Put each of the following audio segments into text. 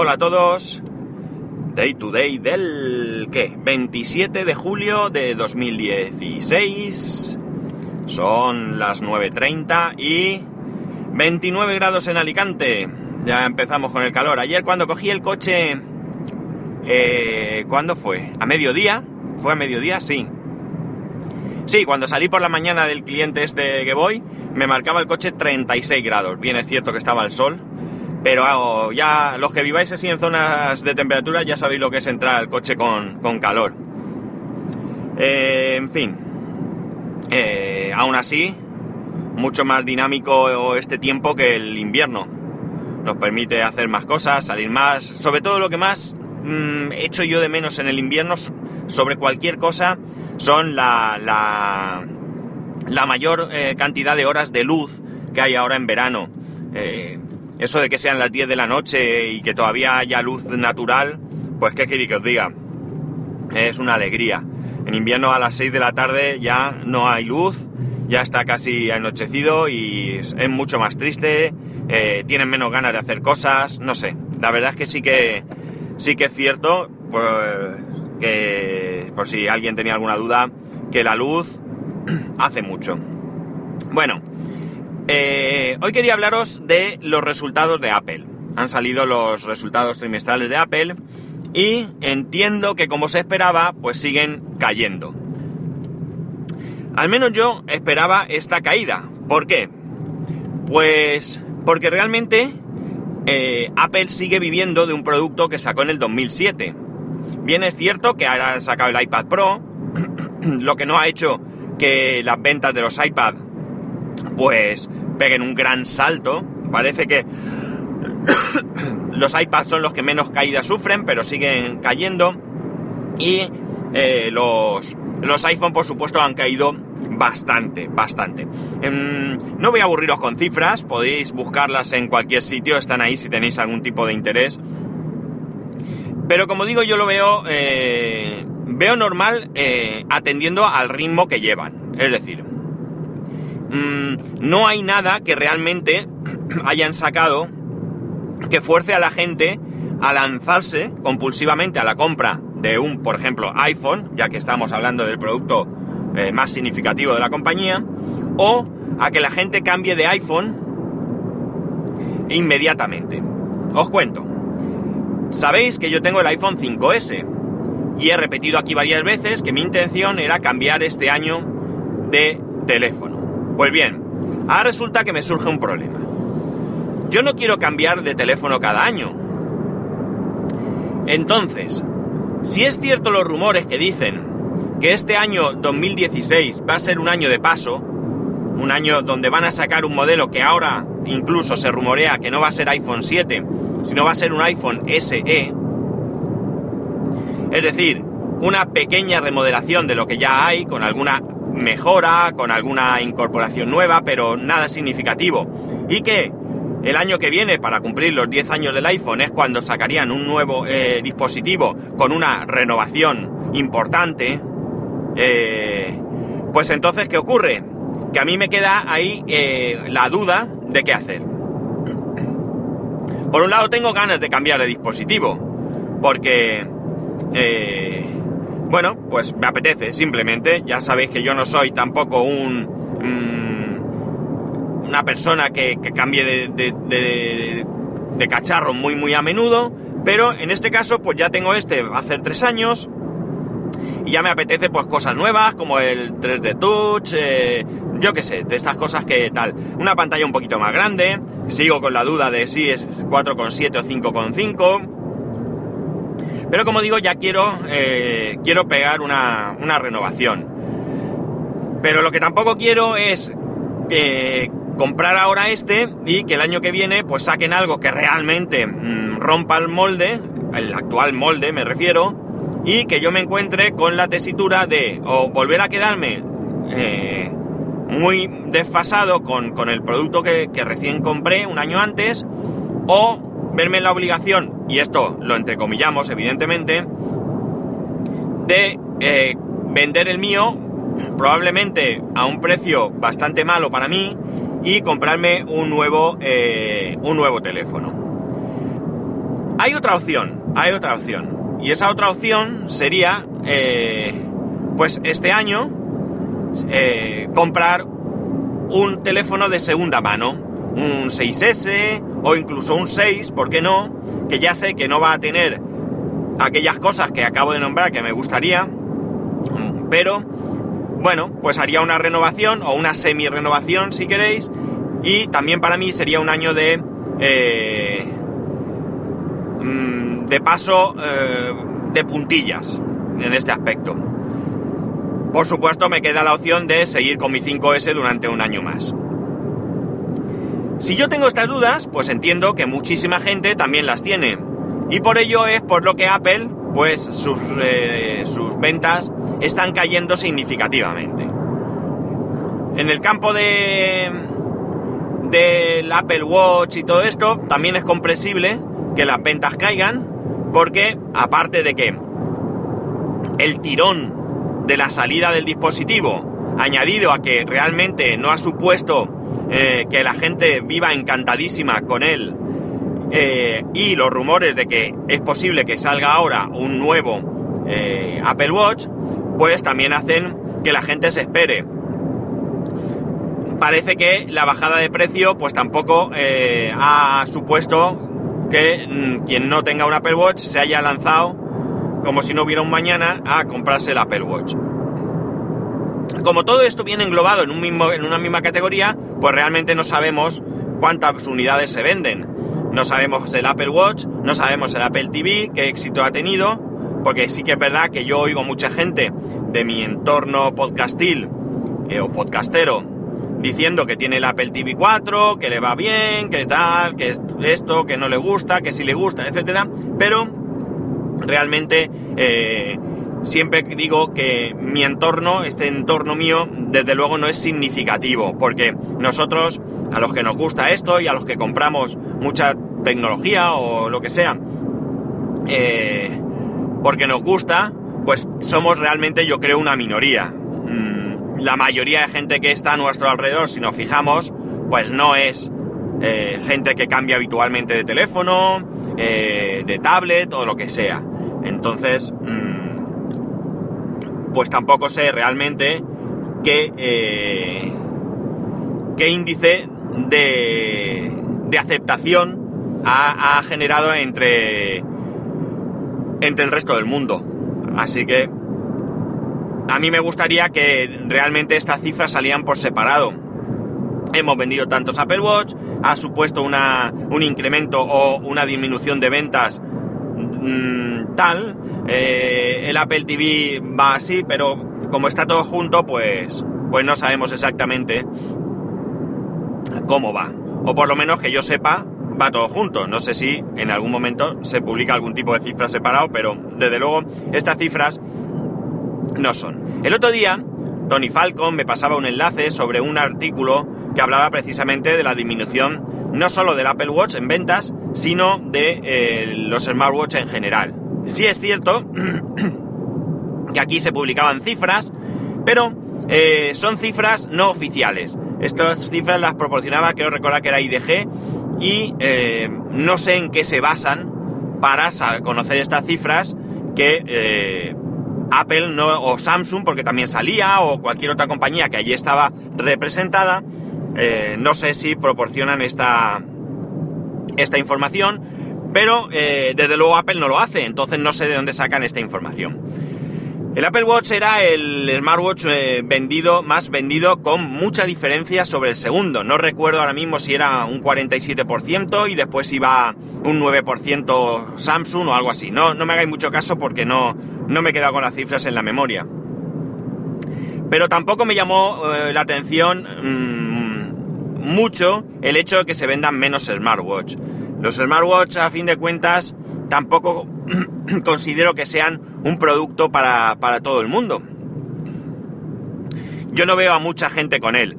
Hola a todos. Day to day del ¿qué? 27 de julio de 2016. Son las 9.30 y 29 grados en Alicante. Ya empezamos con el calor. Ayer cuando cogí el coche... Eh, ¿Cuándo fue? ¿A mediodía? ¿Fue a mediodía? Sí. Sí, cuando salí por la mañana del cliente este que voy, me marcaba el coche 36 grados. Bien es cierto que estaba el sol, pero ah, ya los que viváis así en zonas de temperatura ya sabéis lo que es entrar al coche con, calor. Eh, en fin, eh, aún así, mucho más dinámico este tiempo que el invierno. Nos permite hacer más cosas, salir más. Sobre todo lo que más mm, echo yo de menos en el invierno sobre cualquier cosa son la, la, mayor eh, cantidad de horas de luz que hay ahora en verano. Eso de que sean las 10 de la noche y que todavía haya luz natural, pues qué queréis que os diga. Es una alegría. En invierno a las 6 de la tarde ya no hay luz, ya está casi anochecido y es mucho más triste, eh, tienen menos ganas de hacer cosas, no sé. La verdad es que sí que sí que es cierto, pues, que por si alguien tenía alguna duda, que la luz hace mucho. Bueno, eh, hoy quería hablaros de los resultados de Apple. Han salido los resultados trimestrales de Apple y entiendo que como se esperaba, pues siguen cayendo. Al menos yo esperaba esta caída. ¿Por qué? Pues porque realmente eh, Apple sigue viviendo de un producto que sacó en el 2007 Bien es cierto que ha sacado el iPad Pro, lo que no ha hecho que las ventas de los iPad pues peguen un gran salto. Parece que los iPads son los que menos caídas sufren, pero siguen cayendo. Y eh, los, los iPhone, por supuesto, han caído bastante, bastante. Em, no voy a aburriros con cifras, podéis buscarlas en cualquier sitio, están ahí si tenéis algún tipo de interés. Pero como digo, yo lo veo, eh, veo normal eh, atendiendo al ritmo que llevan. Es decir, mm, no hay nada que realmente hayan sacado que fuerce a la gente a lanzarse compulsivamente a la compra de un, por ejemplo, iPhone, ya que estamos hablando del producto eh, más significativo de la compañía, o a que la gente cambie de iPhone inmediatamente. Os cuento. Sabéis que yo tengo el iPhone 5S y he repetido aquí varias veces que mi intención era cambiar este año de teléfono. Pues bien, ahora resulta que me surge un problema. Yo no quiero cambiar de teléfono cada año. Entonces, si es cierto los rumores que dicen que este año 2016 va a ser un año de paso, un año donde van a sacar un modelo que ahora incluso se rumorea que no va a ser iPhone 7, sino va a ser un iPhone SE. Es decir, una pequeña remodelación de lo que ya hay, con alguna mejora, con alguna incorporación nueva, pero nada significativo. Y que el año que viene, para cumplir los 10 años del iPhone, es cuando sacarían un nuevo eh, dispositivo con una renovación importante. Eh, pues entonces, ¿qué ocurre? Que a mí me queda ahí eh, la duda de qué hacer. Por un lado tengo ganas de cambiar de dispositivo, porque, bueno, pues me apetece simplemente. Ya sabéis que yo no soy tampoco un... Mm, una persona que, cambie de, de, cacharro muy muy a menudo, pero en este caso pues ya tengo este hace tres años y ya me apetece pues cosas nuevas como el 3D Touch, eh, yo qué sé, de estas cosas que tal. Una pantalla un poquito más grande, sigo con la duda de si es 4,7 o 5,5. Pero como digo, ya quiero, eh, quiero pegar una, renovación. Pero lo que tampoco quiero es comprar ahora este y que el año que viene pues saquen algo que realmente mm, rompa el molde, el actual molde me refiero, y que yo me encuentre con la tesitura de o volver a quedarme eh, muy desfasado con, el producto que, recién compré un año antes, o verme en la obligación, y esto lo entrecomillamos evidentemente, de eh, vender el mío probablemente a un precio bastante malo para mí y comprarme un nuevo, eh, un nuevo teléfono. Hay otra opción, hay otra opción. Y esa otra opción sería, eh, pues este año, eh, comprar un teléfono de segunda mano, un 6S o incluso un 6, ¿por qué no? Que ya sé que no va a tener aquellas cosas que acabo de nombrar que me gustaría, pero bueno, pues haría una renovación o una semi-renovación si queréis, y también para mí sería un año de... Eh, mm, de paso eh, de puntillas en este aspecto. Por supuesto me queda la opción de seguir con mi 5S durante un año más. Si yo tengo estas dudas, pues entiendo que muchísima gente también las tiene. Y por ello es por lo que Apple, pues sus, eh, sus ventas están cayendo significativamente. En el campo de del Apple Watch y todo esto, también es comprensible que las ventas caigan, porque aparte de que el tirón de la salida del dispositivo, añadido a que realmente no ha supuesto eh, que la gente viva encantadísima con él, eh, y los rumores de que es posible que salga ahora un nuevo eh, Apple Watch, pues también hacen que la gente se espere. Parece que la bajada de precio pues tampoco ha supuesto que mm, quien no tenga un Apple Watch se haya lanzado como si no hubiera un mañana a comprarse el Apple Watch. Como todo esto viene englobado en, un mismo, en una misma categoría, pues realmente no sabemos cuántas unidades se venden. No sabemos el Apple Watch, no sabemos el Apple TV, qué éxito ha tenido, porque sí que es verdad que yo oigo mucha gente de mi entorno podcastil eh, o podcastero diciendo que tiene el Apple TV 4, que le va bien, que tal, que esto, que no le gusta, que sí le gusta, etcétera, pero realmente eh, siempre digo que mi entorno, este entorno mío, desde luego no es significativo, porque nosotros, a los que nos gusta esto y a los que compramos mucha tecnología o lo que sea, eh, porque nos gusta, pues somos realmente, yo creo, una minoría. Mm, la mayoría de gente que está a nuestro alrededor, si nos fijamos, pues no es eh, gente que cambia habitualmente de teléfono, eh, de tablet o lo que sea. Entonces, mm, pues tampoco sé realmente qué, eh, qué índice de, de aceptación ha, generado entre, entre el resto del mundo. Así que a mí me gustaría que realmente estas cifras salían por separado. Hemos vendido tantos Apple Watch, ha supuesto una, un incremento o una disminución de ventas mm, tal, eh, el Apple TV va así, pero como está todo junto, pues, pues no sabemos exactamente cómo va. O por lo menos que yo sepa, va todo junto. No sé si en algún momento se publica algún tipo de cifra separado, pero desde luego estas cifras no son. El otro día, Tony Falcon me pasaba un enlace sobre un artículo que hablaba precisamente de la disminución no solo del Apple Watch en ventas, sino de eh, los smartwatch en general. Sí es cierto que aquí se publicaban cifras, pero eh, son cifras no oficiales. Estas cifras las proporcionaba, quiero recordar que era IDG, y eh, no sé en qué se basan para conocer estas cifras que Apple o Samsung, porque también salía, o cualquier otra compañía que allí estaba representada, eh, no sé si proporcionan esta, esta información, pero eh, desde luego Apple no lo hace, entonces no sé de dónde sacan esta información. El Apple Watch era el smartwatch eh, vendido, más vendido con mucha diferencia sobre el segundo. No recuerdo ahora mismo si era un 47% y después iba un 9% Samsung o algo así. No, no me hagáis mucho caso porque no, no me he quedado con las cifras en la memoria. Pero tampoco me llamó la atención mm, mucho el hecho de que se vendan menos smartwatch. Los smartwatch, a fin de cuentas, tampoco considero que sean un producto para, todo el mundo. Yo no veo a mucha gente con él.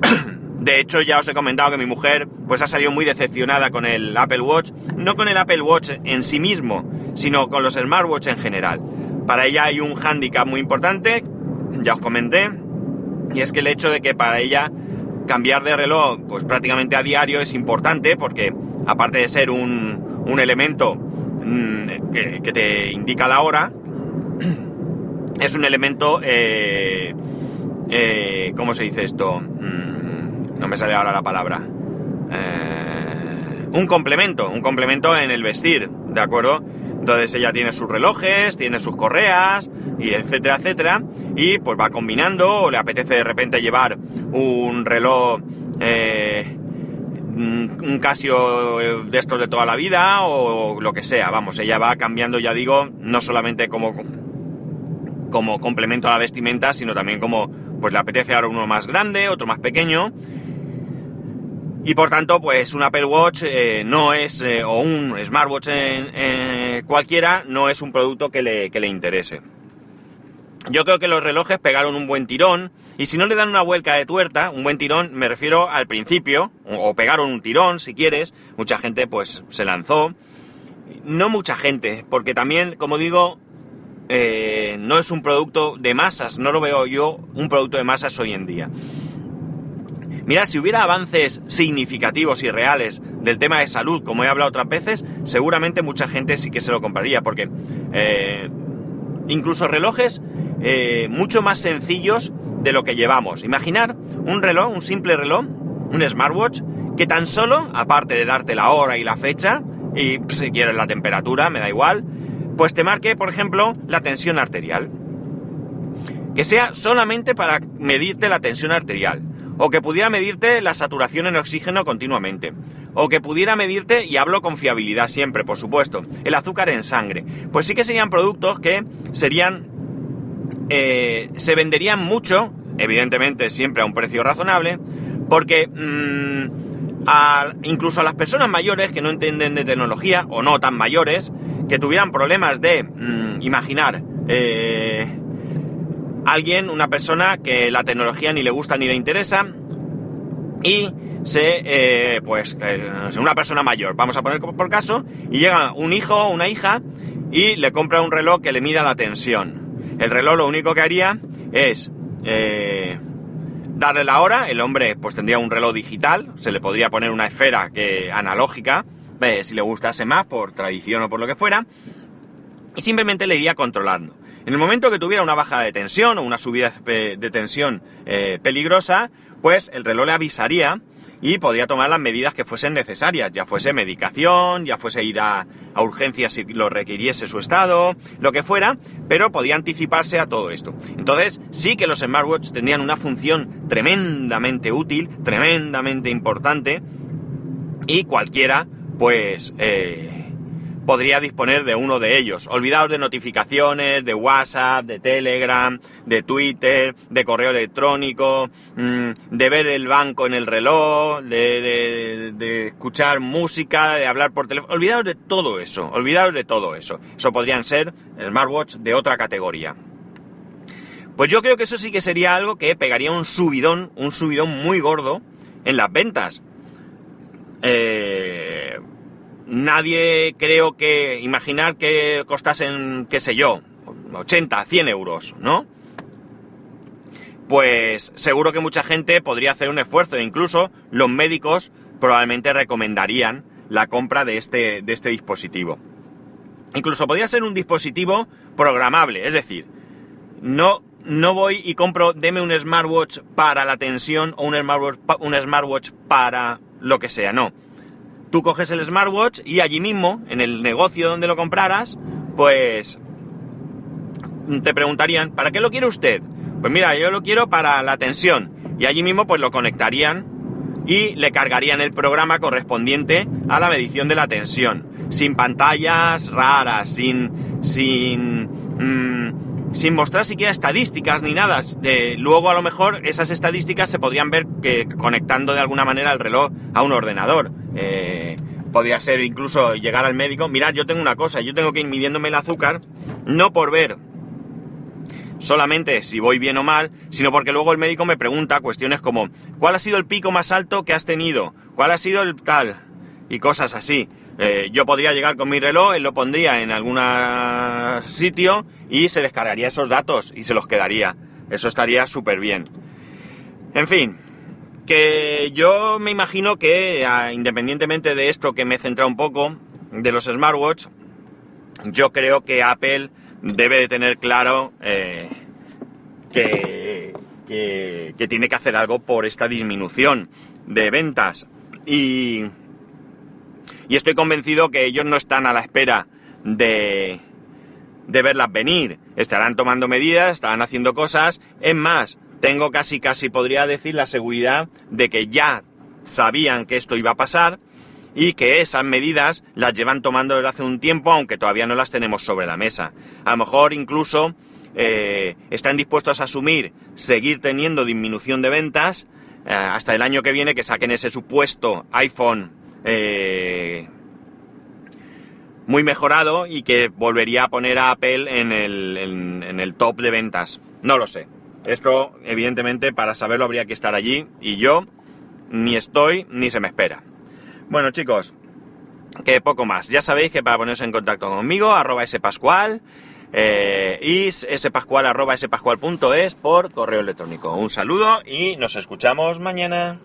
De hecho, ya os he comentado que mi mujer pues ha salido muy decepcionada con el Apple Watch, no con el Apple Watch en sí mismo, sino con los smartwatch en general. Para ella hay un hándicap muy importante, ya os comenté, y es que el hecho de que para ella cambiar de reloj pues prácticamente a diario es importante porque aparte de ser un, elemento mm, que, te indica la hora, es un elemento, eh, eh, ¿cómo se dice esto? Mm, no me sale ahora la palabra. Eh, un complemento, un complemento en el vestir, ¿de acuerdo? Entonces ella tiene sus relojes, tiene sus correas, y etcétera, etcétera, y pues va combinando, o le apetece de repente llevar un reloj, eh, un Casio de estos de toda la vida, o lo que sea, vamos, ella va cambiando, ya digo, no solamente como, como complemento a la vestimenta, sino también como, pues le apetece ahora uno más grande, otro más pequeño, y por tanto, pues un Apple Watch eh, no es, eh, o un smartwatch en, cualquiera, no es un producto que le, que le, interese. Yo creo que los relojes pegaron un buen tirón, y si no le dan una vuelta de tuerta, un buen tirón, me refiero al principio, o, pegaron un tirón, si quieres, mucha gente pues se lanzó. No mucha gente, porque también, como digo, eh, no es un producto de masas, no lo veo yo un producto de masas hoy en día. Mira, si hubiera avances significativos y reales del tema de salud, como he hablado otras veces, seguramente mucha gente sí que se lo compraría, porque eh, incluso relojes eh, mucho más sencillos de lo que llevamos. Imaginar un reloj, un simple reloj, un smartwatch, que tan solo, aparte de darte la hora y la fecha, y si quieres la temperatura, me da igual, pues te marque, por ejemplo, la tensión arterial. Que sea solamente para medirte la tensión arterial o que pudiera medirte la saturación en oxígeno continuamente, o que pudiera medirte, y hablo con fiabilidad siempre, por supuesto, el azúcar en sangre. Pues sí que serían productos que serían, eh, se venderían mucho, evidentemente siempre a un precio razonable, porque mm, incluso a las personas mayores que no entienden de tecnología, o no tan mayores, que tuvieran problemas de mm, imaginar, eh, alguien, una persona que la tecnología ni le gusta ni le interesa y se, eh, pues, eh, una persona mayor, vamos a poner por caso, y llega un hijo o una hija y le compra un reloj que le mida la tensión. El reloj lo único que haría es eh, darle la hora, el hombre pues tendría un reloj digital, se le podría poner una esfera que, analógica, si le gustase más, por tradición o por lo que fuera, y simplemente le iría controlando. En el momento que tuviera una baja de tensión o una subida de tensión eh, peligrosa, pues el reloj le avisaría y podía tomar las medidas que fuesen necesarias, ya fuese medicación, ya fuese ir a, urgencias si lo requiriese su estado, lo que fuera, pero podía anticiparse a todo esto. Entonces sí que los smartwatches tendrían una función tremendamente útil, tremendamente importante y cualquiera pues eh, podría disponer de uno de ellos. Olvidaos de notificaciones, de WhatsApp, de Telegram, de Twitter, de correo electrónico, mm, de ver el banco en el reloj, de, escuchar música, de hablar por teléfono. Olvidaos de todo eso, olvidaos de todo eso. Eso podrían ser smartwatch de otra categoría. Pues yo creo que eso sí que sería algo que pegaría un subidón, un subidón muy gordo en las ventas. Eh, nadie creo que imaginar que costasen, qué sé yo, 80, 100 euros, ¿no? Pues seguro que mucha gente podría hacer un esfuerzo e incluso los médicos probablemente recomendarían la compra de este, de este dispositivo. Incluso podría ser un dispositivo programable, es decir, no, no voy y compro, deme un smartwatch para la tensión o un smartwatch, un smartwatch para lo que sea, no Tú coges el smartwatch y allí mismo, en el negocio donde lo compraras, pues te preguntarían, ¿para qué lo quiere usted? Pues mira, yo lo quiero para la tensión. Y allí mismo pues lo conectarían y le cargarían el programa correspondiente a la medición de la tensión. Sin pantallas raras, sin... sin... Mm, sin mostrar siquiera estadísticas ni nada. Eh, luego a lo mejor esas estadísticas se podrían ver que conectando de alguna manera el reloj a un ordenador. Eh, podría ser incluso llegar al médico. Mirad, yo tengo una cosa, yo tengo que ir midiéndome el azúcar, no por ver solamente si voy bien o mal, sino porque luego el médico me pregunta cuestiones como ¿cuál ha sido el pico más alto que has tenido? ¿Cuál ha sido el tal? Y cosas así. Eh, yo podría llegar con mi reloj, él lo pondría en algún sitio y se descargaría esos datos y se los quedaría. Eso estaría súper bien. En fin, que yo me imagino que, independientemente de esto que me he centrado un poco, de los smartwatch, yo creo que Apple debe de tener claro eh, que, que, que tiene que hacer algo por esta disminución de ventas. Y, y estoy convencido que ellos no están a la espera de, de verlas venir. Estarán tomando medidas, estarán haciendo cosas. Es más, tengo casi, casi podría decir la seguridad de que ya sabían que esto iba a pasar y que esas medidas las llevan tomando desde hace un tiempo, aunque todavía no las tenemos sobre la mesa. A lo mejor incluso eh, están dispuestos a asumir seguir teniendo disminución de ventas eh, hasta el año que viene que saquen ese supuesto iPhone eh, muy mejorado y que volvería a poner a Apple en el, en, en el top de ventas. No lo sé. Esto, evidentemente, para saberlo habría que estar allí y yo ni estoy ni se me espera. Bueno, chicos, que poco más. Ya sabéis que para poneros en contacto conmigo, arroba spascual eh, y spascual arroba spascual.es por correo electrónico. Un saludo y nos escuchamos mañana.